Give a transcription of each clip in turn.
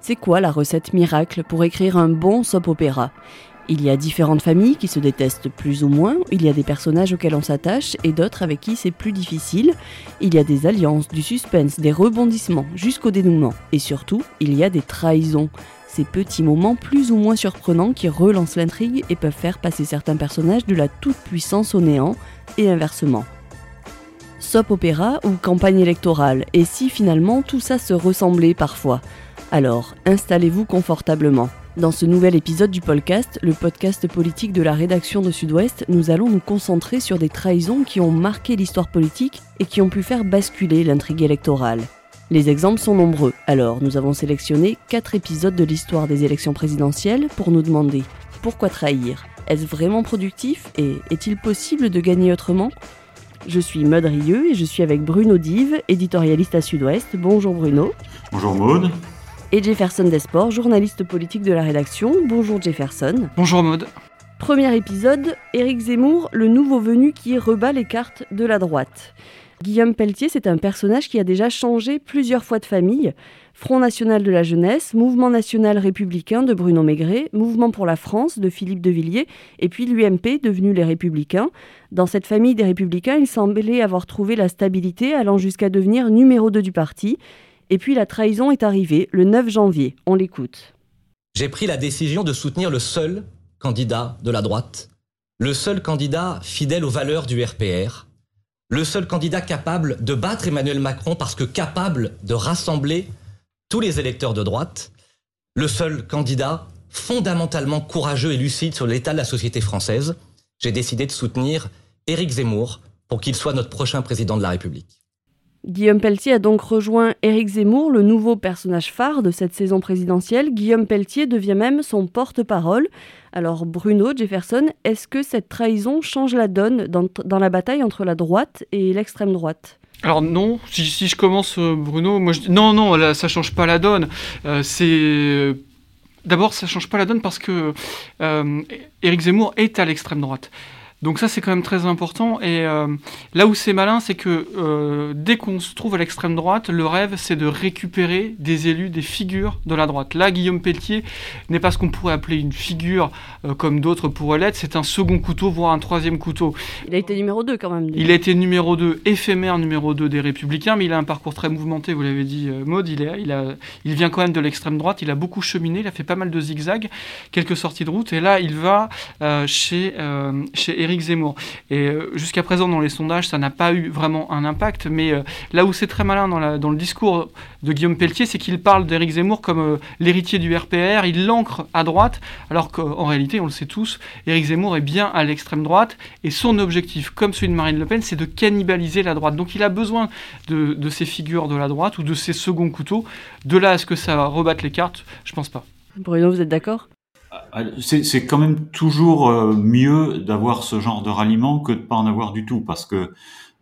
C'est quoi la recette miracle pour écrire un bon soap-opéra il y a différentes familles qui se détestent plus ou moins, il y a des personnages auxquels on s'attache et d'autres avec qui c'est plus difficile, il y a des alliances, du suspense, des rebondissements jusqu'au dénouement, et surtout, il y a des trahisons, ces petits moments plus ou moins surprenants qui relancent l'intrigue et peuvent faire passer certains personnages de la toute-puissance au néant, et inversement. Soap opéra ou campagne électorale, et si finalement tout ça se ressemblait parfois Alors, installez-vous confortablement. Dans ce nouvel épisode du podcast, le podcast politique de la rédaction de Sud-Ouest, nous allons nous concentrer sur des trahisons qui ont marqué l'histoire politique et qui ont pu faire basculer l'intrigue électorale. Les exemples sont nombreux, alors nous avons sélectionné 4 épisodes de l'histoire des élections présidentielles pour nous demander pourquoi trahir Est-ce vraiment productif et est-il possible de gagner autrement? Je suis Maud Rieux et je suis avec Bruno Dive, éditorialiste à Sud-Ouest. Bonjour Bruno. Bonjour Maude et Jefferson Desport, journaliste politique de la rédaction. Bonjour Jefferson. Bonjour Maude. Premier épisode, Éric Zemmour, le nouveau venu qui rebat les cartes de la droite. Guillaume Pelletier, c'est un personnage qui a déjà changé plusieurs fois de famille. Front National de la Jeunesse, Mouvement National Républicain de Bruno Maigret, Mouvement pour la France de Philippe de Villiers, et puis l'UMP devenu les Républicains. Dans cette famille des Républicains, il semblait avoir trouvé la stabilité, allant jusqu'à devenir numéro 2 du parti. Et puis la trahison est arrivée le 9 janvier. On l'écoute. J'ai pris la décision de soutenir le seul candidat de la droite, le seul candidat fidèle aux valeurs du RPR, le seul candidat capable de battre Emmanuel Macron parce que capable de rassembler tous les électeurs de droite, le seul candidat fondamentalement courageux et lucide sur l'état de la société française. J'ai décidé de soutenir Éric Zemmour pour qu'il soit notre prochain président de la République. Guillaume Pelletier a donc rejoint Éric Zemmour, le nouveau personnage phare de cette saison présidentielle. Guillaume Pelletier devient même son porte-parole. Alors Bruno Jefferson, est-ce que cette trahison change la donne dans, la bataille entre la droite et l'extrême droite? Alors non, si, je commence euh, Bruno, moi je... non non, ça change pas la donne. Euh, d'abord ça change pas la donne parce que euh, Éric Zemmour est à l'extrême droite. Donc ça c'est quand même très important et euh, là où c'est malin c'est que euh, dès qu'on se trouve à l'extrême droite, le rêve c'est de récupérer des élus, des figures de la droite. Là Guillaume Pelletier n'est pas ce qu'on pourrait appeler une figure euh, comme d'autres pourraient l'être, c'est un second couteau voire un troisième couteau. Il a été numéro 2 quand même. Il a été numéro 2, éphémère numéro 2 des Républicains, mais il a un parcours très mouvementé, vous l'avez dit Maud, il, est, il, a, il vient quand même de l'extrême droite, il a beaucoup cheminé, il a fait pas mal de zigzags, quelques sorties de route et là il va chez, chez Éric Zemmour. Et euh, jusqu'à présent, dans les sondages, ça n'a pas eu vraiment un impact. Mais euh, là où c'est très malin dans, le discours de Guillaume Pelletier, c'est qu'il parle d'Éric Zemmour comme euh, l'héritier du RPR. Il l'ancre à droite, alors qu'en réalité, on le sait tous, Éric Zemmour est bien à l'extrême droite. Et son objectif, comme celui de Marine Le Pen, c'est de cannibaliser la droite. Donc il a besoin de, ces figures de la droite ou de ces seconds couteaux. De là à ce que ça rebatte les cartes, je pense pas. Bruno, vous êtes d'accord? C'est quand même toujours euh, mieux d'avoir ce genre de ralliement que de pas en avoir du tout, parce que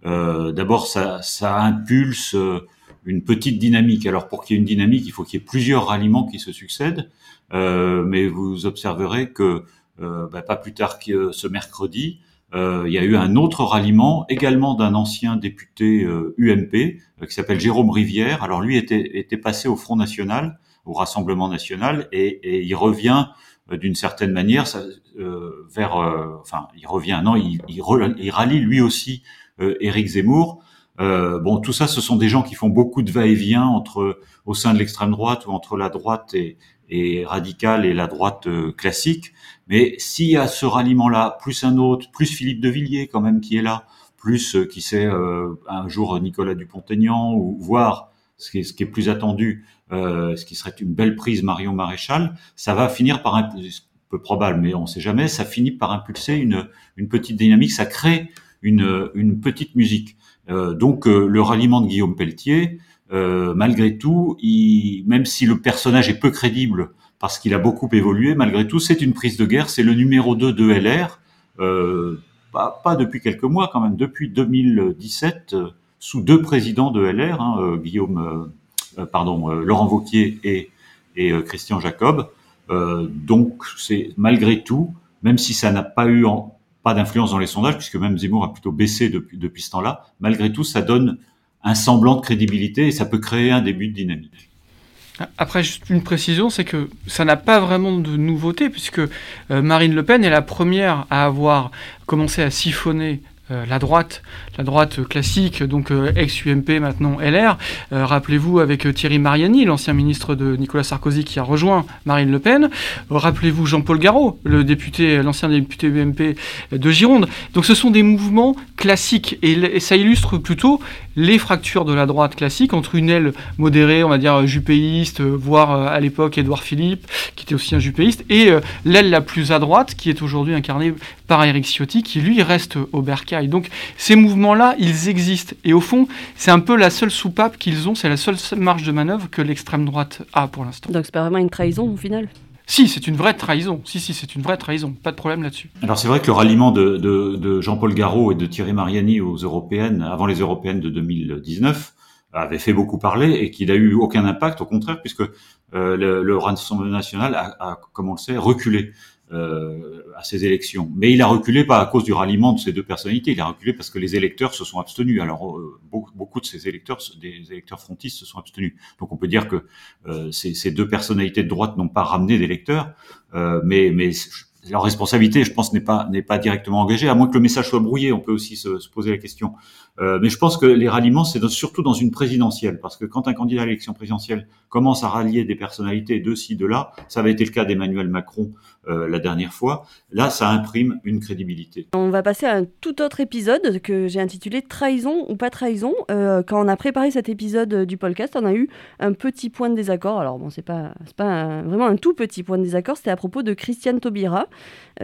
euh, d'abord ça, ça impulse euh, une petite dynamique. Alors pour qu'il y ait une dynamique, il faut qu'il y ait plusieurs ralliements qui se succèdent, euh, mais vous observerez que euh, bah, pas plus tard que ce mercredi, il y a eu un autre ralliement, également d'un ancien député UMP qui s'appelle Jérôme Rivière. Alors lui était, était passé au Front National, au Rassemblement National, et, et il revient euh, d'une certaine manière ça, euh, vers, euh, enfin, il revient, non, il, il, il rallie lui aussi euh, Éric Zemmour. bon, tout ça, ce sont des gens qui font beaucoup de va-et-vient entre au sein de l'extrême droite ou entre la droite et, et radicale et la droite classique. Mais s'il y a ce ralliement-là, plus un autre, plus Philippe de Villiers quand même qui est là, plus qui sait un jour Nicolas Dupont-Aignan ou voire ce qui est, ce qui est plus attendu, euh, ce qui serait une belle prise Marion Maréchal, ça va finir par un peu probable, mais on ne sait jamais, ça finit par impulser une, une petite dynamique, ça crée une, une petite musique. Euh, donc euh, le ralliement de Guillaume Pelletier, euh, malgré tout, il, même si le personnage est peu crédible parce qu'il a beaucoup évolué, malgré tout, c'est une prise de guerre, c'est le numéro 2 de LR, euh, pas, pas, depuis quelques mois quand même, depuis 2017 sous deux présidents de LR, hein, euh, Guillaume, euh, pardon, euh, Laurent Vauquier et, et Christian Jacob. donc c'est malgré tout, même si ça n'a pas eu pas d'influence dans les sondages, puisque même Zemmour a plutôt baissé depuis, depuis ce temps-là, malgré tout, ça donne un semblant de crédibilité et ça peut créer un début de dynamique. Après, juste une précision, c'est que ça n'a pas vraiment de nouveauté, puisque Marine Le Pen est la première à avoir commencé à siphonner euh, la droite, la droite classique, donc euh, ex-UMP, maintenant LR. Euh, rappelez-vous avec Thierry Mariani, l'ancien ministre de Nicolas Sarkozy qui a rejoint Marine Le Pen. Rappelez-vous Jean-Paul Garot, le député, l'ancien député UMP de Gironde. Donc ce sont des mouvements classiques et, ça illustre plutôt les fractures de la droite classique entre une aile modérée, on va dire jupéiste, voire à l'époque Édouard Philippe, qui était aussi un jupéiste, et l'aile la plus à droite, qui est aujourd'hui incarnée par Eric Ciotti, qui lui reste au bercail. Donc ces mouvements-là, ils existent. Et au fond, c'est un peu la seule soupape qu'ils ont, c'est la seule marge de manœuvre que l'extrême droite a pour l'instant. Donc c'est pas vraiment une trahison au final? Si, c'est une vraie trahison. Si, si, c'est une vraie trahison. Pas de problème là-dessus. Alors c'est vrai que le ralliement de, de, Jean-Paul Garot et de Thierry Mariani aux européennes, avant les européennes de 2019, avait fait beaucoup parler et qu'il a eu aucun impact, au contraire, puisque euh, le, Rassemblement national a, a, comme on le sait, reculé. Euh, à ces élections. Mais il a reculé pas à cause du ralliement de ces deux personnalités, il a reculé parce que les électeurs se sont abstenus. Alors euh, beaucoup, de ces électeurs, des électeurs frontistes, se sont abstenus. Donc on peut dire que euh, ces, deux personnalités de droite n'ont pas ramené d'électeurs, mais, mais leur responsabilité, je pense, n'est pas n'est pas directement engagée, à moins que le message soit brouillé. On peut aussi se, se poser la question. Euh, mais je pense que les ralliements, c'est surtout dans une présidentielle, parce que quand un candidat à l'élection présidentielle commence à rallier des personnalités de ci, de là, ça avait été le cas d'Emmanuel Macron euh, la dernière fois, là, ça imprime une crédibilité. On va passer à un tout autre épisode que j'ai intitulé Trahison ou pas trahison. Euh, quand on a préparé cet épisode du podcast, on a eu un petit point de désaccord. Alors bon, c'est pas, pas vraiment un tout petit point de désaccord, c'était à propos de Christiane Taubira.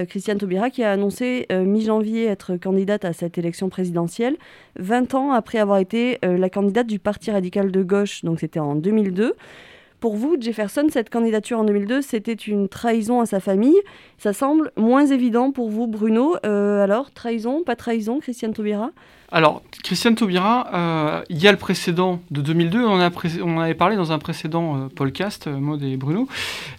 Christiane Taubira qui a annoncé mi-janvier être candidate à cette élection présidentielle 20 ans après avoir été euh, la candidate du Parti radical de gauche, donc c'était en 2002. Pour vous, Jefferson, cette candidature en 2002, c'était une trahison à sa famille. Ça semble moins évident pour vous, Bruno. Euh, alors, trahison, pas trahison, Christiane Taubira? Alors, Christiane Taubira, euh, il y a le précédent de 2002, on, a avait parlé dans un précédent euh, podcast, euh, Maud et Bruno.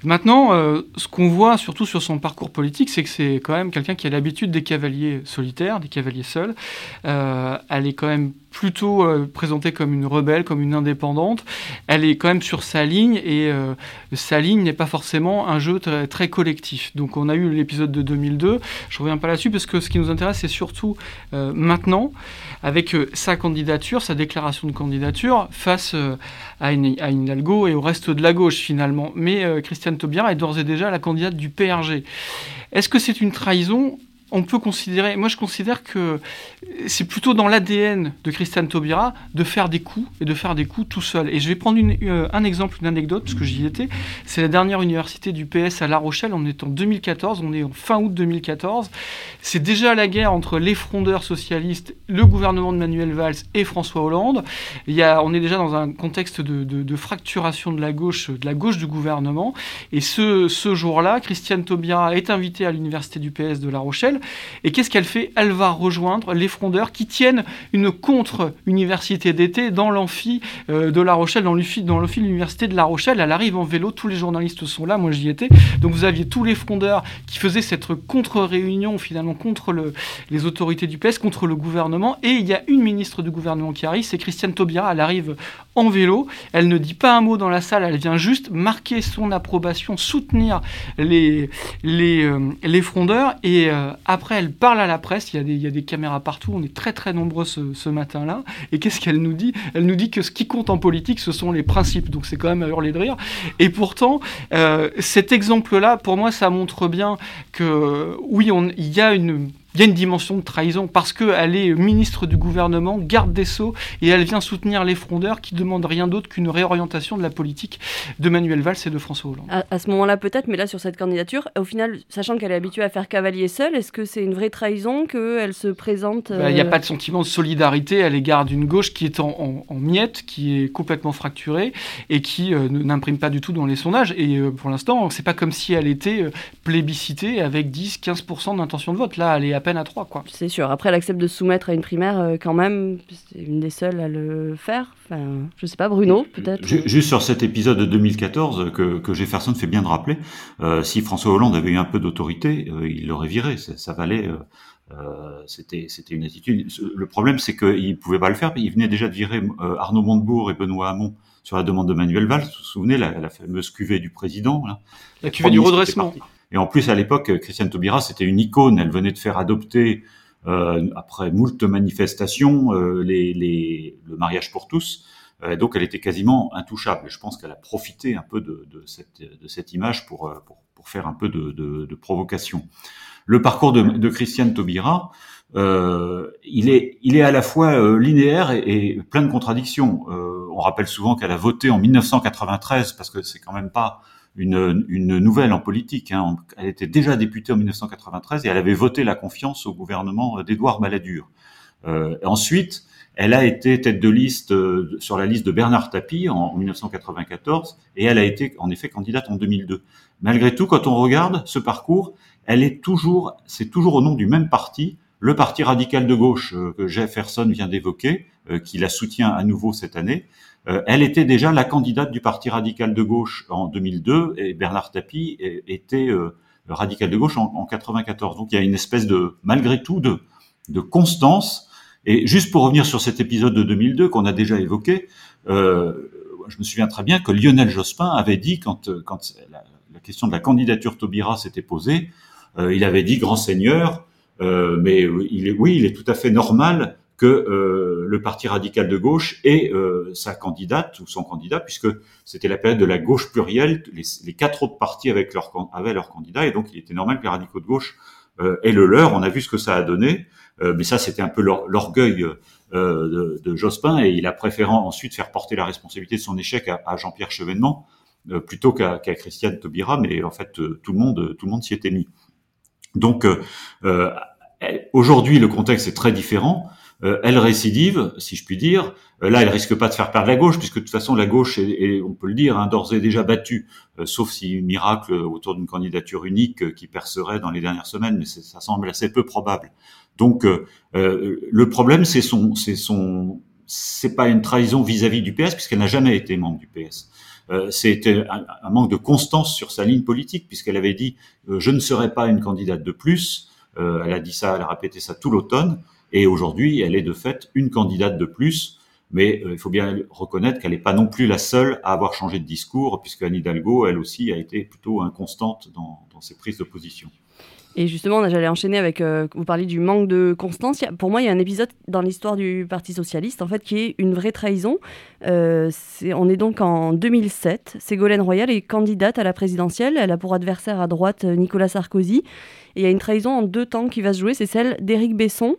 Maintenant, ce qu'on voit surtout sur son parcours politique, c'est que c'est quand même quelqu'un qui a l'habitude des cavaliers solitaires, des cavaliers seuls. elle est quand même plutôt présentée comme une rebelle, comme une indépendante. Elle est quand même sur sa ligne et sa ligne n'est pas forcément un jeu très, collectif. Donc on a eu l'épisode de 2002, je reviens pas là-dessus parce que ce qui nous intéresse c'est surtout maintenant avec euh, sa candidature, sa déclaration de candidature face euh, à, une, à Hidalgo et au reste de la gauche finalement. Mais euh, Christiane Taubira est d'ores et déjà la candidate du PRG. Est-ce que c'est une trahison on peut considérer, moi je considère que c'est plutôt dans l'ADN de Christiane Taubira de faire des coups et de faire des coups tout seul. Et je vais prendre euh, un exemple, une anecdote, parce que j'y étais. C'est la dernière université du PS à La Rochelle, on est en 2014, on est en fin août 2014. C'est déjà la guerre entre les frondeurs socialistes, le gouvernement de Manuel Valls et François Hollande. Il y a, on est déjà dans un contexte de, fracturation de la gauche, de la gauche du gouvernement. Et ce, ce jour-là, Christiane Taubira est invitée à l'université du PS de La Rochelle et qu'est-ce qu'elle fait Elle va rejoindre les frondeurs qui tiennent une contre-université d'été dans l'amphi euh, de La Rochelle, dans l'amphi de l'université de La Rochelle. Elle arrive en vélo, tous les journalistes sont là, moi j'y étais. Donc vous aviez tous les frondeurs qui faisaient cette contre-réunion finalement contre les autorités du PS, contre le gouvernement. Et il y a une ministre du gouvernement qui arrive, c'est Christiane Taubira. Elle arrive en vélo, elle ne dit pas un mot dans la salle, elle vient juste marquer son approbation, soutenir les, les, euh, les frondeurs. Et euh, après, elle parle à la presse. Il y, a des, caméras partout. On est très très nombreux ce, matin-là. Et qu'est-ce qu'elle nous dit? Elle nous dit que ce qui compte en politique, ce sont les principes. Donc c'est quand même à hurler de rire. Et pourtant, euh, cet exemple-là, pour moi, ça montre bien que oui, on, il y a une il y a une dimension de trahison parce qu'elle est ministre du gouvernement, garde des sceaux, et elle vient soutenir les frondeurs qui demandent rien d'autre qu'une réorientation de la politique de Manuel Valls et de François Hollande. À, ce moment-là, peut-être, mais là, sur cette candidature, au final, sachant qu'elle est habituée à faire cavalier seul, est-ce que c'est une vraie trahison qu'elle se présente bah, Il n'y a euh, pas de sentiment de solidarité à l'égard d'une gauche qui est en, miettes, qui est complètement fracturée et qui euh, n'imprime pas du tout dans les sondages. Et euh, pour l'instant, c'est pas comme si elle était plébiscitée avec 10-15% d'intention de vote. Là, elle est à peine à 3, quoi. C'est sûr. Après, elle accepte de se soumettre à une primaire euh, quand même. C'est une des seules à le faire. Enfin, je sais pas, Bruno, peut-être Juste sur cet épisode de 2014 que, que Jefferson fait bien de rappeler, euh, si François Hollande avait eu un peu d'autorité, euh, il l'aurait viré. Ça, valait Euh, c'était c'était une attitude. Le problème, c'est qu'il pouvait pas le faire. Il venait déjà de virer euh, Arnaud Montebourg et Benoît Hamon sur la demande de Manuel Valls. Vous vous souvenez la, la fameuse cuvée du président là? La cuvée du redressement. Et en plus, à l'époque, Christiane Taubira, c'était une icône. Elle venait de faire adopter, euh, après moult manifestations, euh, les, les, le mariage pour tous. Euh, donc, elle était quasiment intouchable. Je pense qu'elle a profité un peu de, de, cette, de cette image pour, pour, pour, faire un peu de, de, provocation. Le parcours de, Christiane Taubira, euh, il, est, il est à la fois euh, linéaire et, et, plein de contradictions. Euh, on rappelle souvent qu'elle a voté en 1993, parce que c'est quand même pas une, une nouvelle en politique. Hein. Elle était déjà députée en 1993 et elle avait voté la confiance au gouvernement d'Édouard Balladur. Euh, ensuite, elle a été tête de liste euh, sur la liste de Bernard Tapie en, en 1994 et elle a été en effet candidate en 2002. Malgré tout, quand on regarde ce parcours, elle est toujours, c'est toujours au nom du même parti, le parti radical de gauche euh, que Jefferson vient d'évoquer, euh, qui la soutient à nouveau cette année. Euh, elle était déjà la candidate du parti radical de gauche en 2002 et Bernard Tapie était radical de gauche en, en 94. Donc il y a une espèce de, malgré tout, de, constance. Et juste pour revenir sur cet épisode de 2002 qu'on a déjà évoqué, euh, je me souviens très bien que Lionel Jospin avait dit quand, quand la, la question de la candidature Taubira s'était posée, euh, il avait dit grand seigneur, euh, mais il est, oui, il est tout à fait normal que euh, le parti radical de gauche ait euh, sa candidate ou son candidat, puisque c'était la période de la gauche plurielle, les, quatre autres partis avec leur, avaient leur candidat, et donc il était normal que les radicaux de gauche euh, aient le leur. On a vu ce que ça a donné, euh, mais ça c'était un peu l'orgueil de, de, Jospin, et il a préféré ensuite faire porter la responsabilité de son échec à, à Jean-Pierre Chevènement plutôt qu'à qu Christiane Taubira, mais en fait tout le monde tout le monde s'y était mis. Donc euh, aujourd'hui, le contexte est très différent. Euh, elle récidive, si je puis dire. Euh, là, elle risque pas de faire perdre la gauche, puisque de toute façon, la gauche est, on peut le dire, hein, d'ores et déjà battue, euh, sauf si miracle autour d'une candidature unique euh, qui percerait dans les dernières semaines, mais ça semble assez peu probable. Donc, le problème, c'est son, c'est son, c'est pas une trahison vis-à-vis du PS, puisqu'elle n'a jamais été membre du PS. Euh, c'était un, un, manque de constance sur sa ligne politique, puisqu'elle avait dit je ne serai pas une candidate de plus. elle a dit ça, elle a répété ça tout l'automne. Et aujourd'hui, elle est de fait une candidate de plus. Mais euh, il faut bien reconnaître qu'elle n'est pas non plus la seule à avoir changé de discours, puisque Anne Hidalgo, elle aussi, a été plutôt inconstante dans, ses prises de position. Et justement, j'allais enchaîner avec, euh, vous parliez du manque de constance. Pour moi, il y a un épisode dans l'histoire du Parti Socialiste, en fait, qui est une vraie trahison. Euh, on est donc en 2007. Ségolène Royal est candidate à la présidentielle. Elle a pour adversaire à droite Nicolas Sarkozy. Et il y a une trahison en deux temps qui va se jouer, c'est celle d'Éric Besson.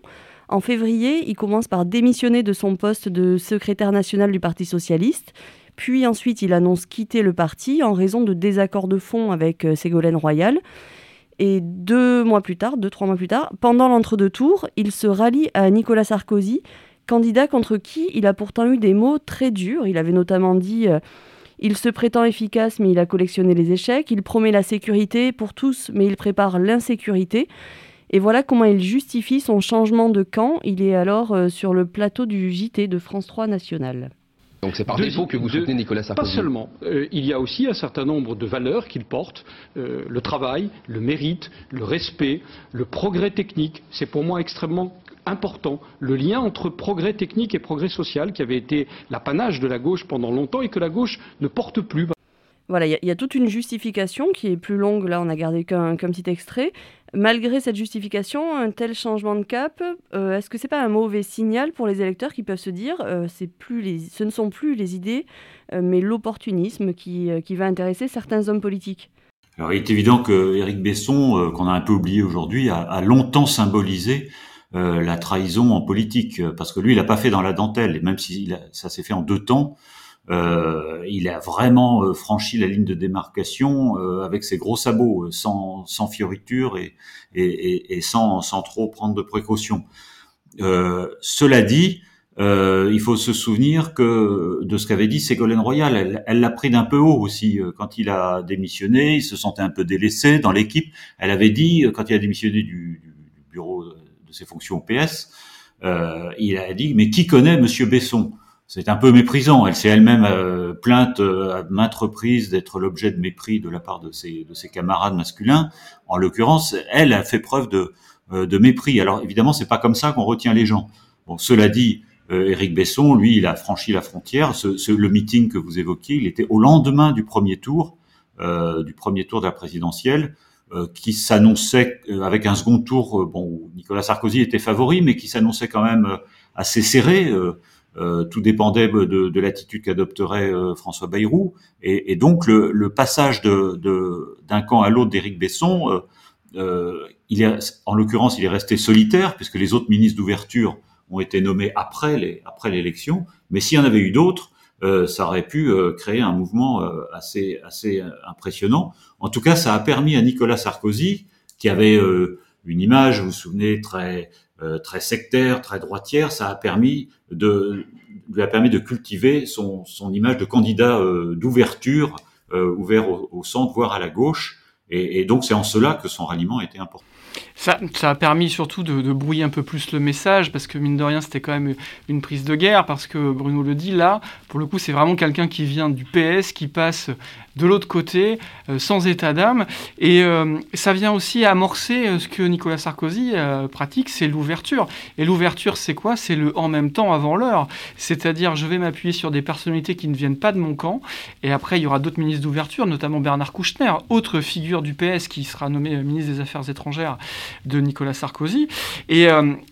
En février, il commence par démissionner de son poste de secrétaire national du Parti socialiste. Puis ensuite, il annonce quitter le parti en raison de désaccords de fond avec euh, Ségolène Royal. Et deux mois plus tard, deux, trois mois plus tard, pendant l'entre-deux tours, il se rallie à Nicolas Sarkozy, candidat contre qui il a pourtant eu des mots très durs. Il avait notamment dit euh, Il se prétend efficace, mais il a collectionné les échecs. Il promet la sécurité pour tous, mais il prépare l'insécurité. Et voilà comment il justifie son changement de camp. Il est alors euh, sur le plateau du JT de France 3 National. Donc c'est par défaut que vous soutenez Nicolas Sarkozy Pas seulement. Euh, il y a aussi un certain nombre de valeurs qu'il porte. Euh, le travail, le mérite, le respect, le progrès technique. C'est pour moi extrêmement important. Le lien entre progrès technique et progrès social qui avait été l'apanage de la gauche pendant longtemps et que la gauche ne porte plus. Voilà, il y, y, a toute une justification qui est plus longue. Là, on a gardé qu'un qu petit extrait. Malgré cette justification, un tel changement de cap, euh, est-ce que c'est pas un mauvais signal pour les électeurs qui peuvent se dire euh, ce ne sont plus les idées, euh, mais l'opportunisme qui, va intéresser certains hommes politiques? Alors, il est évident que Éric Besson, qu'on a un peu oublié aujourd'hui, a, longtemps symbolisé la trahison en politique, parce que lui, il n'a pas fait dans la dentelle, et même si ça s'est fait en deux temps. Euh, il a vraiment euh, franchi la ligne de démarcation euh, avec ses gros sabots, sans, sans fioriture et, et, et sans, sans, trop prendre de précautions. cela dit, il faut se souvenir que de ce qu'avait dit Ségolène Royal, elle l'a pris d'un peu haut aussi quand il a démissionné. Il se sentait un peu délaissé dans l'équipe. Elle avait dit quand il a démissionné du, du bureau de ses fonctions au PS, il a dit mais qui connaît Monsieur Besson? C'est un peu méprisant. Elle s'est elle-même euh, plainte euh, à maintes reprises d'être l'objet de mépris de la part de ses, de ses camarades masculins. En l'occurrence, elle a fait preuve de, de mépris. Alors évidemment, c'est pas comme ça qu'on retient les gens. Bon, cela dit, Éric Besson, lui, il a franchi la frontière. Ce, le meeting que vous évoquiez, il était au lendemain du premier tour, du premier tour de la présidentielle. Euh, qui s'annonçait euh, avec un second tour, euh, bon, Nicolas Sarkozy était favori, mais qui s'annonçait quand même assez serré. Tout dépendait de, de l'attitude qu'adopterait François Bayrou, et, et donc le, le passage d'un de, camp à l'autre d'Éric Besson, il est, en l'occurrence, il est resté solitaire puisque les autres ministres d'ouverture ont été nommés après après l'élection. Mais s'il y en avait eu d'autres, euh, ça aurait pu euh, créer un mouvement euh, assez, assez impressionnant. En tout cas, ça a permis à Nicolas Sarkozy, qui avait une image, vous vous souvenez, très, très sectaire, très droitière, ça a permis de, lui a permis de cultiver son, son image de candidat d'ouverture, ouvert au, centre, voire à la gauche. Et, donc, c'est en cela que son ralliement était important. Ça, a permis surtout de, brouiller un peu plus le message, parce que mine de rien, c'était quand même une prise de guerre, parce que Bruno le dit, là, pour le coup, c'est vraiment quelqu'un qui vient du PS, qui passe de l'autre côté, euh, sans état d'âme. Et euh, ça vient aussi amorcer euh, ce que Nicolas Sarkozy pratique, c'est l'ouverture. Et l'ouverture, c'est quoi? C'est le en même temps avant l'heure. C'est-à-dire, je vais m'appuyer sur des personnalités qui ne viennent pas de mon camp. Et après, il y aura d'autres ministres d'ouverture, notamment Bernard Kouchner, autre figure du PS qui sera nommé ministre des Affaires étrangères de Nicolas Sarkozy. Et,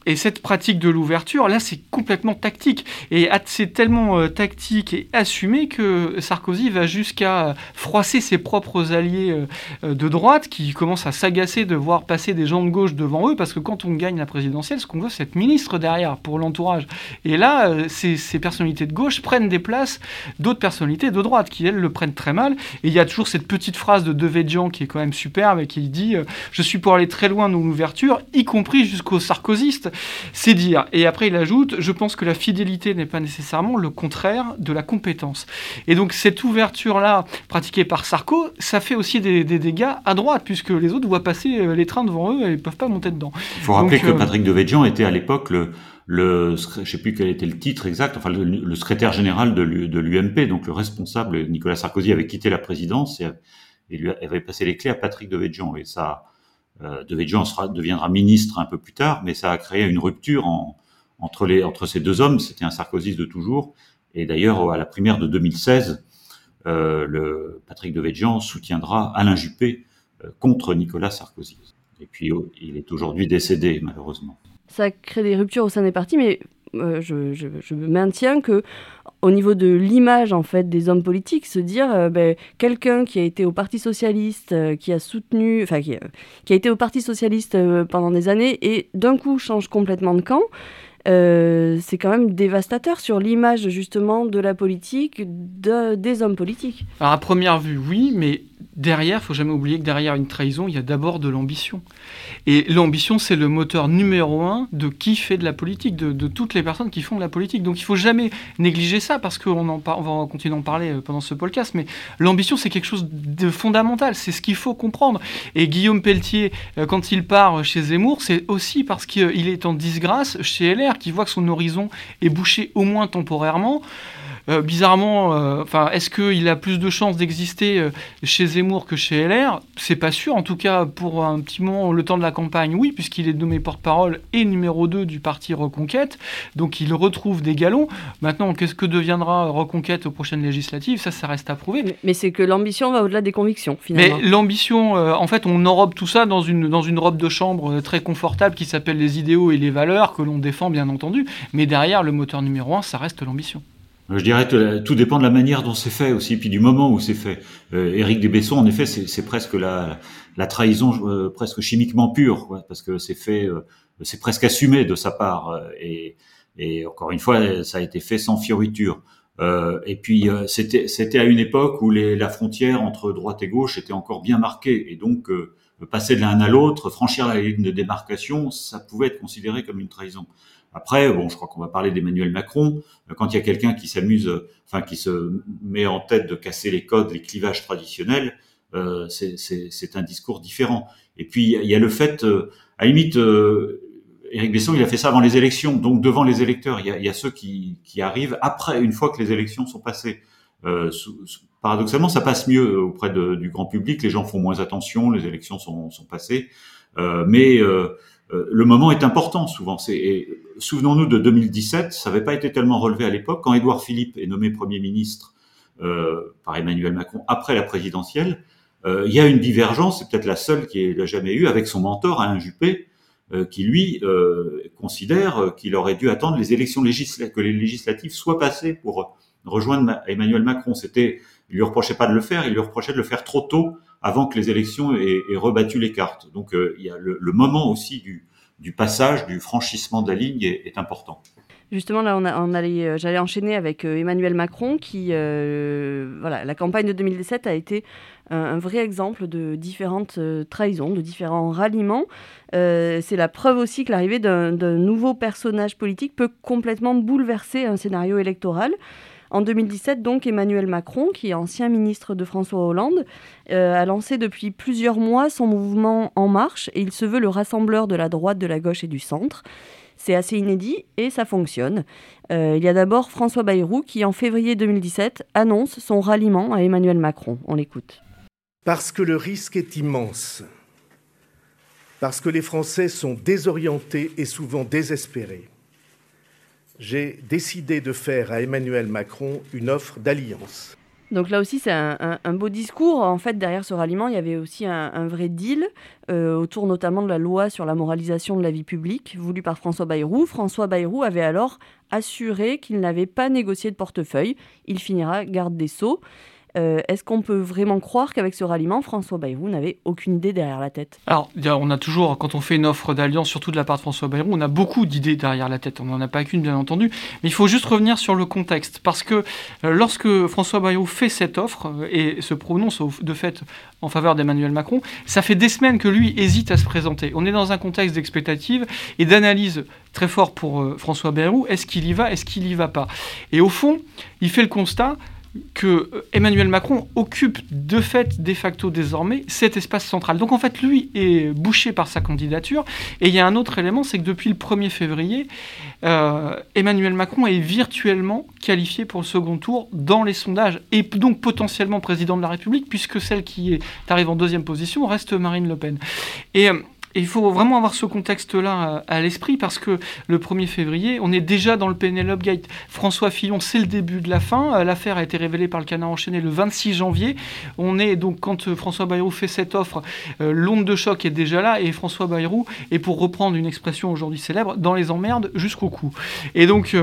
et cette pratique de l'ouverture, là, c'est complètement tactique. Et c'est tellement tactique et assumé que Sarkozy va jusqu'à froisser ses propres alliés euh, de droite qui commencent à s'agacer de voir passer des gens de gauche devant eux, parce que quand on gagne la présidentielle, ce qu'on veut, c'est être ministre derrière pour l'entourage. Et là, ces, ces personnalités de gauche prennent des places d'autres personnalités de droite qui, elles, le prennent très mal. Et il y a toujours cette petite phrase de Devedjian qui est quand même superbe et qui dit Je suis pour aller très loin dans l'ouverture, y compris jusqu'aux sarkozystes. C'est dire. Et après, il ajoute Je pense que la fidélité n'est pas nécessairement le contraire de la compétence. Et donc, cette ouverture-là, pratiquée par Sarko, ça fait aussi des, dégâts à droite, puisque les autres voient passer euh, les trains devant eux et ne peuvent pas monter dedans. Il faut rappeler que euh, Patrick Devedjian était à l'époque le, le, je sais plus quel était le titre exact, enfin le, secrétaire général de l'UMP, donc le responsable. Nicolas Sarkozy avait quitté la présidence et, et lui avait passé les clés à Patrick Devedjian et ça euh, Devedjian sera, deviendra ministre un peu plus tard, mais ça a créé une rupture en, entre, les, entre ces deux hommes. C'était un Sarkozy de toujours. Et d'ailleurs, à la primaire de 2016, euh, le Patrick Devedjian soutiendra Alain Juppé euh, contre Nicolas Sarkozy. Et puis, oh, il est aujourd'hui décédé, malheureusement. Ça crée des ruptures au sein des partis, mais euh, je, maintiens que au niveau de l'image en fait des hommes politiques, se dire euh, ben, quelqu'un qui a été au Parti socialiste, euh, qui a soutenu, enfin qui, a été au Parti socialiste pendant des années et d'un coup change complètement de camp. C'est quand même dévastateur sur l'image justement de la politique, de, des hommes politiques. Alors à première vue, oui, mais derrière, il faut jamais oublier que derrière une trahison, il y a d'abord de l'ambition. Et l'ambition, c'est le moteur numéro un de qui fait de la politique, de, toutes les personnes qui font de la politique. Donc il faut jamais négliger ça, parce qu'on va continuer d'en parler euh, pendant ce podcast, mais l'ambition, c'est quelque chose de fondamental, c'est ce qu'il faut comprendre. Et Guillaume Pelletier, euh, quand il part chez Zemmour, c'est aussi parce qu'il est en disgrâce chez LR, qui voit que son horizon est bouché au moins temporairement. Euh, bizarrement, euh, enfin, est-ce qu'il a plus de chances d'exister euh, chez Zemmour que chez LR C'est pas sûr. En tout cas, pour un petit moment, le temps de la campagne, oui, puisqu'il est nommé porte-parole et numéro 2 du parti Reconquête. Donc il retrouve des galons. Maintenant, qu'est-ce que deviendra Reconquête aux prochaines législatives? Ça, ça reste à prouver. Mais, c'est que l'ambition va au-delà des convictions, finalement. Mais l'ambition, en fait, on enrobe tout ça dans une, dans une robe de chambre très confortable qui s'appelle les idéaux et les valeurs que l'on défend, bien entendu. Mais derrière, le moteur numéro 1, ça reste l'ambition. Je dirais que tout dépend de la manière dont c'est fait aussi, puis du moment où c'est fait. Euh, Éric Desbessons, en effet, c'est presque la, la trahison euh, presque chimiquement pure, parce que c'est fait, euh, c'est presque assumé de sa part, euh, et, et, encore une fois, ça a été fait sans fioriture. et puis c'était c'était à une époque où les, la frontière entre droite et gauche était encore bien marquée, et donc passer de l'un à l'autre, franchir la ligne de démarcation, ça pouvait être considéré comme une trahison. Après, bon, je crois qu'on va parler d'Emmanuel Macron. Quand il y a quelqu'un qui s'amuse, enfin qui se met en tête de casser les codes, les clivages traditionnels, euh, c'est un discours différent. Et puis il y a le fait, euh, à limite, euh, Éric Besson, il a fait ça avant les élections, donc devant les électeurs. Il y a, il y a ceux qui, qui, arrivent après, une fois que les élections sont passées. Euh, paradoxalement, ça passe mieux auprès de, du grand public. Les gens font moins attention, les élections sont, sont passées. Euh, mais le moment est important souvent. Souvenons-nous de 2017, ça n'avait pas été tellement relevé à l'époque. Quand Édouard Philippe est nommé Premier ministre par Emmanuel Macron après la présidentielle, il y a une divergence, c'est peut-être la seule qu'il a jamais eue, avec son mentor Alain Juppé, qui lui considère qu'il aurait dû attendre les élections législatives, que les législatives soient passées pour rejoindre Emmanuel Macron. C'était, il lui reprochait pas de le faire, il lui reprochait de le faire trop tôt avant que les élections aient, rebattu les cartes. Donc euh, il y a le, moment aussi du, passage, du franchissement de la ligne est, important. Justement, là, euh, j'allais enchaîner avec euh, Emmanuel Macron, qui, voilà, la campagne de 2017 a été un, vrai exemple de différentes trahisons, de différents ralliements. c'est la preuve aussi que l'arrivée d'un nouveau personnage politique peut complètement bouleverser un scénario électoral. En 2017, donc, Emmanuel Macron, qui est ancien ministre de François Hollande, euh, a lancé depuis plusieurs mois son mouvement En Marche et il se veut le rassembleur de la droite, de la gauche et du centre. C'est assez inédit et ça fonctionne. Euh, il y a d'abord François Bayrou qui, en février 2017, annonce son ralliement à Emmanuel Macron. On l'écoute. Parce que le risque est immense, parce que les Français sont désorientés et souvent désespérés, j'ai décidé de faire à Emmanuel Macron une offre d'alliance. Donc là aussi, c'est un, beau discours. En fait, derrière ce ralliement, il y avait aussi un, vrai deal euh, autour notamment de la loi sur la moralisation de la vie publique, voulue par François Bayrou. François Bayrou avait alors assuré qu'il n'avait pas négocié de portefeuille. Il finira garde des sceaux. Euh, est-ce qu'on peut vraiment croire qu'avec ce ralliement, François Bayrou n'avait aucune idée derrière la tête Alors, on a toujours, quand on fait une offre d'alliance, surtout de la part de François Bayrou, on a beaucoup d'idées derrière la tête. On n'en a pas qu'une, bien entendu. Mais il faut juste revenir sur le contexte. Parce que euh, lorsque François Bayrou fait cette offre euh, et se prononce de fait en faveur d'Emmanuel Macron, ça fait des semaines que lui hésite à se présenter. On est dans un contexte d'expectative et d'analyse très fort pour François Bayrou. Est-ce qu'il y va Est-ce qu'il y va pas? Et au fond, il fait le constat que euh, Emmanuel Macron occupe de fait, de facto désormais, cet espace central. Donc en fait, lui est bouché par sa candidature. Et il y a un autre élément, c'est que depuis le 1er février, euh, Emmanuel Macron est virtuellement qualifié pour le second tour dans les sondages, et donc potentiellement président de la République, puisque celle qui est, arrive en deuxième position reste Marine Le Pen. Et euh, il faut vraiment avoir ce contexte-là à, l'esprit parce que le 1er février, on est déjà dans le Penelope Gate. François Fillon, c'est le début de la fin. Euh, l'affaire a été révélée par le canard enchaîné le 26 janvier. On est donc, quand euh, François Bayrou fait cette offre, euh, l'onde de choc est déjà là et François Bayrou est, pour reprendre une expression aujourd'hui célèbre, dans les emmerdes jusqu'au cou. Et donc,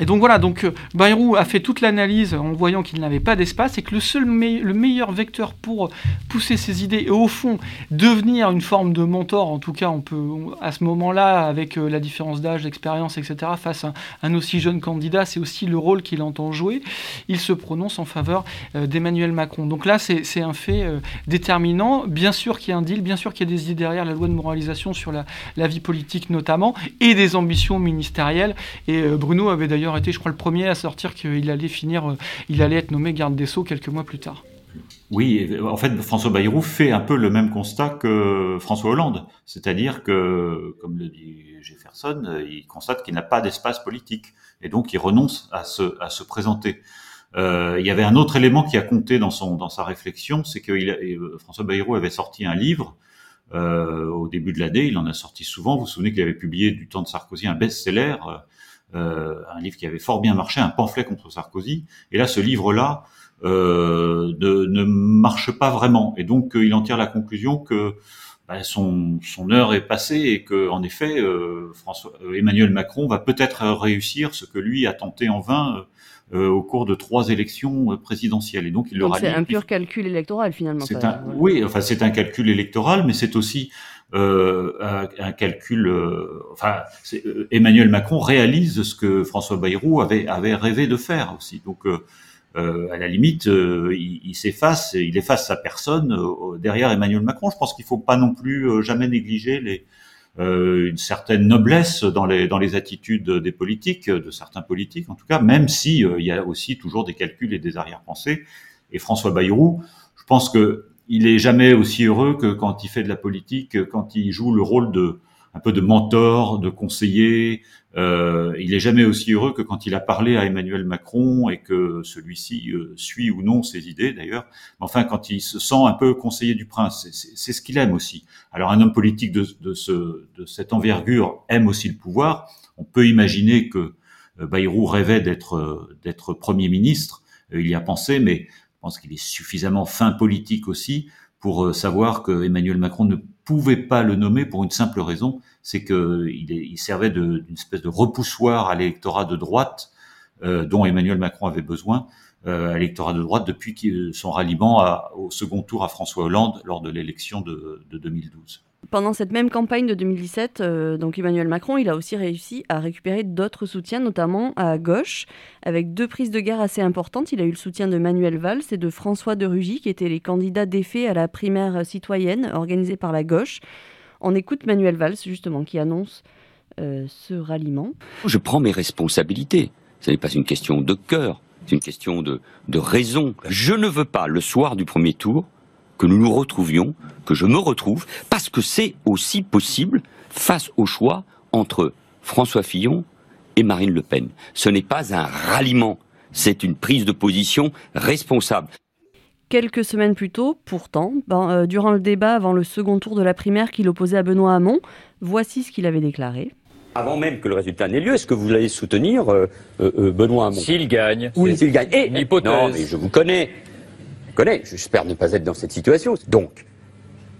et donc voilà, donc euh, Bayrou a fait toute l'analyse en voyant qu'il n'avait pas d'espace et que le seul le meilleur vecteur pour pousser ses idées et au fond devenir une forme de mentor, en tout cas on peut à ce moment-là avec euh, la différence d'âge, d'expérience, etc. face à un aussi jeune candidat, c'est aussi le rôle qu'il entend jouer. Il se prononce en faveur euh, d'Emmanuel Macron. Donc là c'est un fait déterminant. Bien sûr qu'il y a un deal, bien sûr qu'il y a des idées derrière la loi de moralisation sur la, la vie politique notamment et des ambitions ministérielles. Et Bruno avait d'ailleurs été, je crois, le premier à sortir qu'il allait finir, euh, il allait être nommé garde des Sceaux quelques mois plus tard. Oui, en fait, François Bayrou fait un peu le même constat que François Hollande, c'est-à-dire que, comme le dit Jefferson, il constate qu'il n'a pas d'espace politique et donc il renonce à se, présenter. Euh, il y avait un autre élément qui a compté dans sa réflexion, c'est que euh, François Bayrou avait sorti un livre au début de l'année. Il en a sorti souvent. Vous vous souvenez qu'il avait publié du temps de Sarkozy un best-seller un livre qui avait fort bien marché, un pamphlet contre Sarkozy. Et là, ce livre-là euh, ne marche pas vraiment. Et donc, euh, il en tire la conclusion que bah, son, son, heure est passée et que, en effet, François, Emmanuel Macron va peut-être réussir ce que lui a tenté en vain au cours de trois élections présidentielles. Et donc, il donc c'est un pur calcul électoral finalement. Oui, enfin c'est un calcul électoral, mais c'est aussi euh, un, calcul. Euh, enfin, euh, Emmanuel Macron réalise ce que François Bayrou avait, avait rêvé de faire aussi. Donc, à la limite, il, s'efface, il efface sa personne derrière Emmanuel Macron. Je pense qu'il faut pas non plus jamais négliger les, une certaine noblesse dans les dans les attitudes des politiques, de certains politiques en tout cas, même si il y a aussi toujours des calculs et des arrière-pensées. Et François Bayrou, je pense que il est jamais aussi heureux que quand il fait de la politique, quand il joue le rôle de un peu de mentor, de conseiller. Euh, il est jamais aussi heureux que quand il a parlé à Emmanuel Macron et que celui-ci euh, suit ou non ses idées d'ailleurs. Enfin, quand il se sent un peu conseiller du prince, c'est ce qu'il aime aussi. Alors, un homme politique de, de, ce, de cette envergure aime aussi le pouvoir. On peut imaginer que euh, Bayrou rêvait d'être premier ministre. il y a pensé, mais pense qu'il est suffisamment fin politique aussi pour savoir que Emmanuel Macron ne pouvait pas le nommer pour une simple raison, c'est qu'il il servait d'une espèce de repoussoir à l'électorat de droite euh, dont Emmanuel Macron avait besoin, euh, à l'électorat de droite depuis son ralliement au second tour à François Hollande lors de l'élection de, de 2012. Pendant cette même campagne de 2017, euh, donc Emmanuel Macron, il a aussi réussi à récupérer d'autres soutiens, notamment à gauche, avec deux prises de guerre assez importantes. Il a eu le soutien de Manuel Valls et de François de Rugy, qui étaient les candidats défaits à la primaire citoyenne organisée par la gauche. On écoute Manuel Valls, justement, qui annonce euh, ce ralliement. Je prends mes responsabilités. Ce n'est pas une question de cœur, c'est une question de, de raison. Je ne veux pas, le soir du premier tour, que nous nous retrouvions, que je me retrouve, parce que c'est aussi possible face au choix entre François Fillon et Marine Le Pen. Ce n'est pas un ralliement, c'est une prise de position responsable. Quelques semaines plus tôt, pourtant, ben, euh, durant le débat avant le second tour de la primaire qu'il opposait à Benoît Hamon, voici ce qu'il avait déclaré. Avant même que le résultat n'ait lieu, est-ce que vous allez soutenir euh, euh, Benoît Hamon? S'il gagne. Oui, s'il gagne. Et, Non, mais je vous connais connais, j'espère ne pas être dans cette situation. Donc,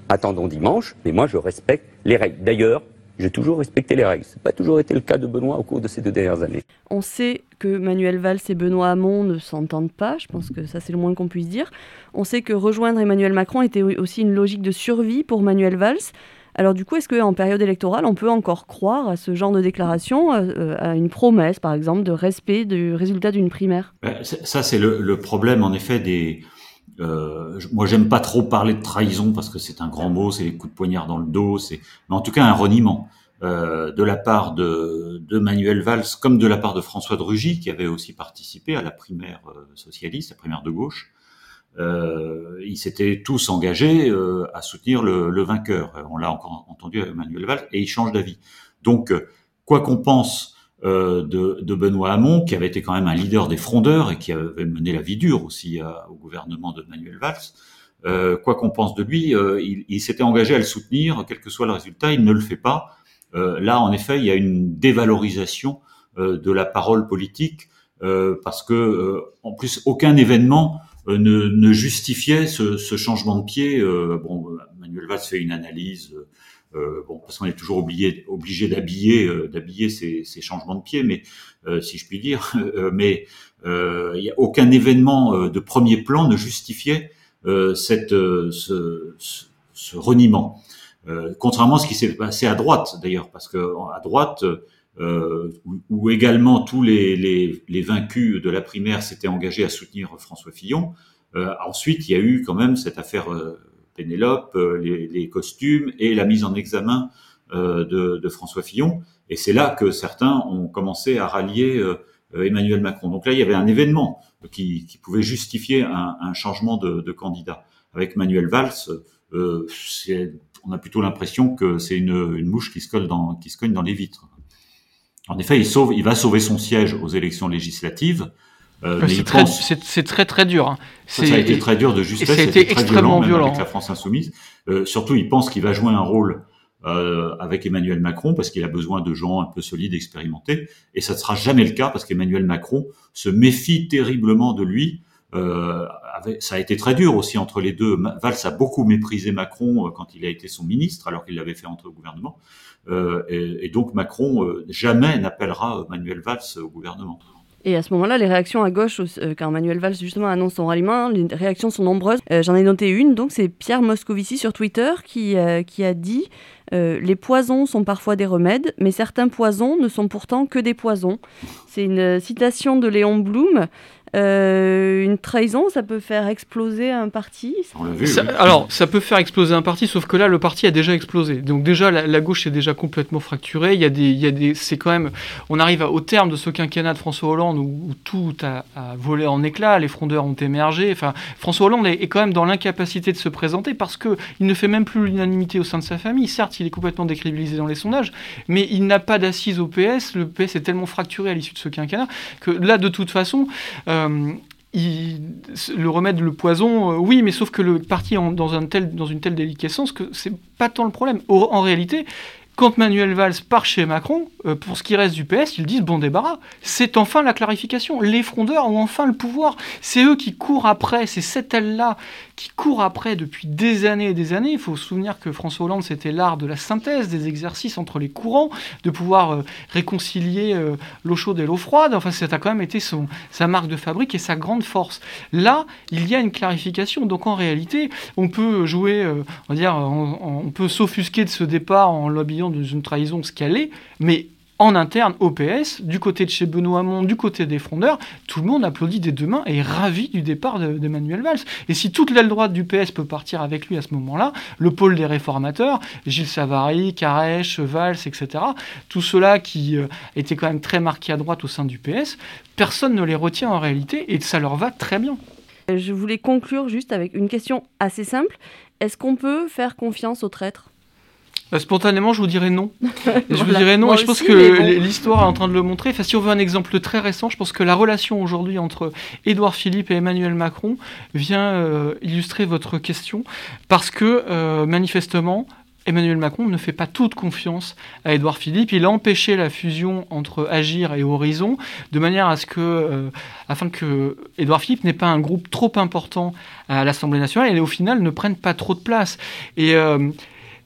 attendons dimanche, mais moi je respecte les règles. D'ailleurs, j'ai toujours respecté les règles. Ce n'a pas toujours été le cas de Benoît au cours de ces deux dernières années. On sait que Manuel Valls et Benoît Hamon ne s'entendent pas, je pense que ça c'est le moins qu'on puisse dire. On sait que rejoindre Emmanuel Macron était aussi une logique de survie pour Manuel Valls. Alors du coup, est-ce qu'en période électorale, on peut encore croire à ce genre de déclaration, euh, à une promesse par exemple de respect du résultat d'une primaire? Ben, Ça c'est le, problème en effet des, euh, moi, j'aime pas trop parler de trahison parce que c'est un grand mot, c'est les coups de poignard dans le dos, c'est, mais en tout cas un reniement euh, de la part de, de, Manuel Valls comme de la part de François de Rugy qui avait aussi participé à la primaire euh, socialiste, la primaire de gauche. Euh, ils s'étaient tous engagés euh, à soutenir le, le vainqueur. On l'a encore entendu avec Manuel Valls et il change d'avis. Donc, quoi qu'on pense de, de, Benoît Hamon, qui avait été quand même un leader des frondeurs et qui avait mené la vie dure aussi au gouvernement de Manuel Valls. Euh, quoi qu'on pense de lui, euh, il, il s'était engagé à le soutenir, quel que soit le résultat, il ne le fait pas. Euh, là, en effet, il y a une dévalorisation euh, de la parole politique parce que, en plus, aucun événement ne, ne, justifiait ce, ce, changement de pied. bon, Manuel Valls fait une analyse euh, bon, parce qu'on est toujours obligé, obligé d'habiller, euh, d'habiller ces, ces, changements de pied, mais euh, si je puis dire, mais il n'y a aucun événement de premier plan ne justifiait cette, ce, ce, reniement. contrairement à ce qui s'est passé à droite, d'ailleurs, parce que à droite, où, où, également tous les, les, les, vaincus de la primaire s'étaient engagés à soutenir François Fillon. ensuite, il y a eu quand même cette affaire Pénélope, euh, les, costumes et la mise en examen euh, de, François Fillon. Et c'est là que certains ont commencé à rallier euh, Emmanuel Macron. Donc là, il y avait un événement qui, pouvait justifier un, changement de, candidat. Avec Manuel Valls, on a plutôt l'impression que c'est une, mouche qui se, colle dans, qui se cogne dans les vitres. En effet, il, sauve, il va sauver son siège aux élections législatives. Euh, c'est très, très, dur. Hein. Ça, a été très dur de justesse. ça a été extrêmement violent, avec la France insoumise. Euh, surtout, il pense qu'il va jouer un rôle euh, avec Emmanuel Macron parce qu'il a besoin de gens un peu solides, expérimentés. Et ça ne sera jamais le cas parce qu'Emmanuel Macron se méfie terriblement de lui. Euh, ça a été très dur aussi entre les deux. Valls a beaucoup méprisé Macron euh, quand il a été son ministre, alors qu'il l'avait fait entre le gouvernement. Euh, et, et, donc Macron jamais n'appellera Manuel Valls au gouvernement. Et à ce moment-là, les réactions à gauche, euh, quand Manuel Valls justement annonce son ralliement, les réactions sont nombreuses. Euh, j'en ai noté une, donc c'est Pierre Moscovici sur Twitter qui, euh, qui a dit Les poisons sont parfois des remèdes, mais certains poisons ne sont pourtant que des poisons. C'est une citation de Léon Blum. Euh, une trahison, ça peut faire exploser un parti Alors, ça peut faire exploser un parti, sauf que là, le parti a déjà explosé. Donc déjà, la, gauche est déjà complètement fracturée. Il y a des, il y a des, c'est quand même, on arrive au terme de ce quinquennat de François Hollande où, tout a, volé en éclats, les frondeurs ont émergé. Enfin, François Hollande est, quand même dans l'incapacité de se présenter parce que il ne fait même plus l'unanimité au sein de sa famille. Certes, qu'il est complètement décrédibilisé dans les sondages, mais il n'a pas d'assise au PS. Le PS est tellement fracturé à l'issue de ce quinquennat que là, de toute façon, euh, le remède, le poison, euh, oui, mais sauf que le parti dans une telle déliquescence que c'est pas tant le problème. en réalité, quand Manuel Valls part chez Macron, euh, pour ce qui reste du PS, ils disent bon débarras. C'est enfin la clarification. Les frondeurs ont enfin le pouvoir. C'est eux qui courent après. C'est cette aile-là qui court après depuis des années et des années. Il faut se souvenir que François Hollande, c'était l'art de la synthèse, des exercices entre les courants, de pouvoir euh, réconcilier euh, l'eau chaude et l'eau froide. Enfin, ça a quand même été son, sa marque de fabrique et sa grande force. Là, il y a une clarification. Donc en réalité, on peut jouer, on va dire, on, peut s'offusquer de ce départ en l'habillant dans une trahison ce qu'elle est, mais en interne au PS, du côté de chez Benoît Hamon, du côté des frondeurs, tout le monde applaudit des deux mains et est ravi du départ d'Emmanuel Valls. Et si toute l'aile droite du PS peut partir avec lui à ce moment-là, le pôle des réformateurs, Gilles Savary, Carèche, Valls, etc., tout cela qui euh, était quand même très marqué à droite au sein du PS, personne ne les retient en réalité et ça leur va très bien. Je voulais conclure juste avec une question assez simple. Est-ce qu'on peut faire confiance aux traîtres euh, spontanément, je vous dirais non. je vous dirais non, et je pense que l'histoire est en train de le montrer. Enfin, si on veut un exemple très récent, je pense que la relation aujourd'hui entre Édouard Philippe et Emmanuel Macron vient euh, illustrer votre question, parce que euh, manifestement, Emmanuel Macron ne fait pas toute confiance à Édouard Philippe. Il a empêché la fusion entre Agir et Horizon de manière à ce que, afin que Édouard Philippe n'ait pas un groupe trop important à l'Assemblée nationale et au final ne prenne pas trop de place. Et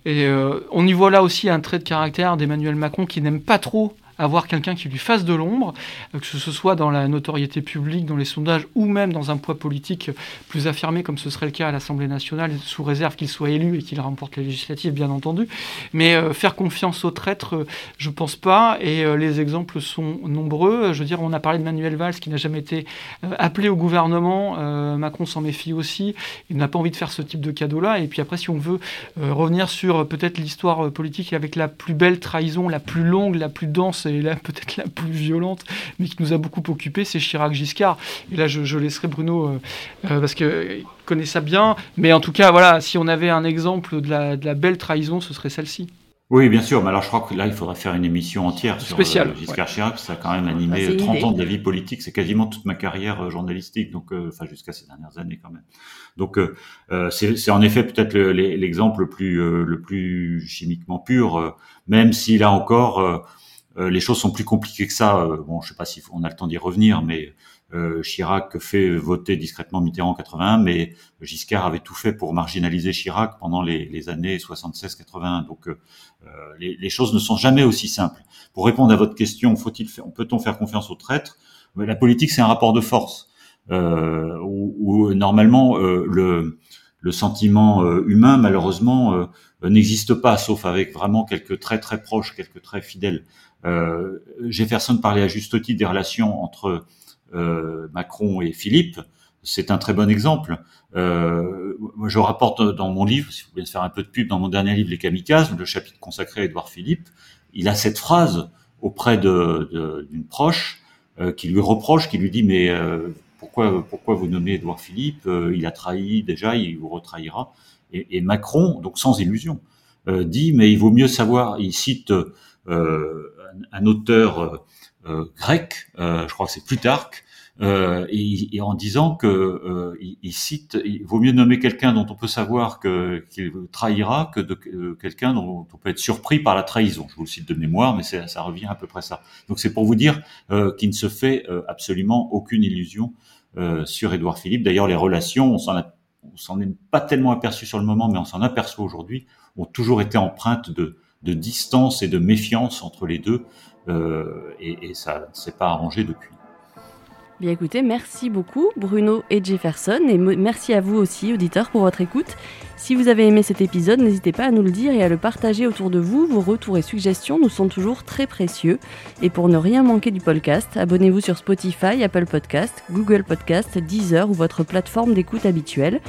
et euh, on y voit là aussi un trait de caractère d'Emmanuel Macron qui n'aime pas trop avoir quelqu'un qui lui fasse de l'ombre, euh, que ce soit dans la notoriété publique, dans les sondages, ou même dans un poids politique plus affirmé, comme ce serait le cas à l'Assemblée nationale, sous réserve qu'il soit élu et qu'il remporte les législatives, bien entendu. Mais euh, faire confiance aux traîtres, euh, je pense pas, et les exemples sont nombreux. Je veux dire, on a parlé de Manuel Valls, qui n'a jamais été appelé au gouvernement. Macron s'en méfie aussi. Il n'a pas envie de faire ce type de cadeau-là. Et puis après, si on veut revenir sur peut-être l'histoire politique avec la plus belle trahison, la plus longue, la plus dense et là peut-être la plus violente, mais qui nous a beaucoup occupé, c'est Chirac-Giscard. Et là, je, laisserai Bruno, euh, euh, parce qu'il connaît ça bien, mais en tout cas, voilà, si on avait un exemple de la, de la belle trahison, ce serait celle-ci. Oui, bien sûr, mais alors je crois que là, il faudrait faire une émission entière sur Spécial, euh, Giscard Chirac, ça a quand même animé 30 ans de la vie politique, c'est quasiment toute ma carrière journalistique, donc enfin jusqu'à ces dernières années quand même. Donc c'est en effet peut-être l'exemple le, plus le plus chimiquement pur, même si là encore euh, les choses sont plus compliquées que ça. Euh, bon, je sais pas si on a le temps d'y revenir, mais euh, Chirac fait voter discrètement Mitterrand en 81, mais Giscard avait tout fait pour marginaliser Chirac pendant les, années 76-81. Donc les, les, choses ne sont jamais aussi simples. Pour répondre à votre question, faut-il peut-on faire confiance aux traîtres? La politique, c'est un rapport de force euh, où, normalement le, le sentiment humain, malheureusement, n'existe pas, sauf avec vraiment quelques traits très proches, quelques traits fidèles. Euh, Jefferson parlait à juste titre des relations entre euh, Macron et Philippe. C'est un très bon exemple. Euh, je rapporte dans mon livre, si vous voulez faire un peu de pub, dans mon dernier livre, Les Kamikazes, le chapitre consacré à Édouard Philippe, il a cette phrase auprès d'une proche euh, qui lui reproche, qui lui dit mais euh, pourquoi pourquoi vous nommez Édouard Philippe euh, Il a trahi déjà, il vous retrahira. Et, et Macron, donc sans illusion, dit mais il vaut mieux savoir. Il cite un, auteur euh, euh, grec, euh, je crois que c'est Plutarque, et, en disant que il, cite, il vaut mieux nommer quelqu'un dont on peut savoir qu'il trahira que de quelqu'un dont on peut être surpris par la trahison. Je vous le cite de mémoire, mais ça revient à peu près ça. Donc c'est pour vous dire qu'il ne se fait absolument aucune illusion sur Édouard Philippe. D'ailleurs, les relations, on s'en on s'en est pas tellement aperçu sur le moment, mais on s'en aperçoit aujourd'hui, ont toujours été empreintes de, de distance et de méfiance entre les deux, euh, et, ça ne s'est pas arrangé depuis. Bien écoutez, merci beaucoup Bruno et Jefferson et merci à vous aussi auditeurs pour votre écoute. Si vous avez aimé cet épisode, n'hésitez pas à nous le dire et à le partager autour de vous. Vos retours et suggestions nous sont toujours très précieux. Et pour ne rien manquer du podcast, abonnez-vous sur Spotify, Apple Podcast, Google Podcast, Deezer ou votre plateforme d'écoute habituelle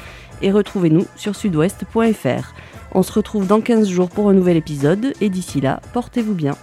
et retrouvez-nous sur sudouest.fr. On se retrouve dans 15 jours pour un nouvel épisode et d'ici là, portez-vous bien.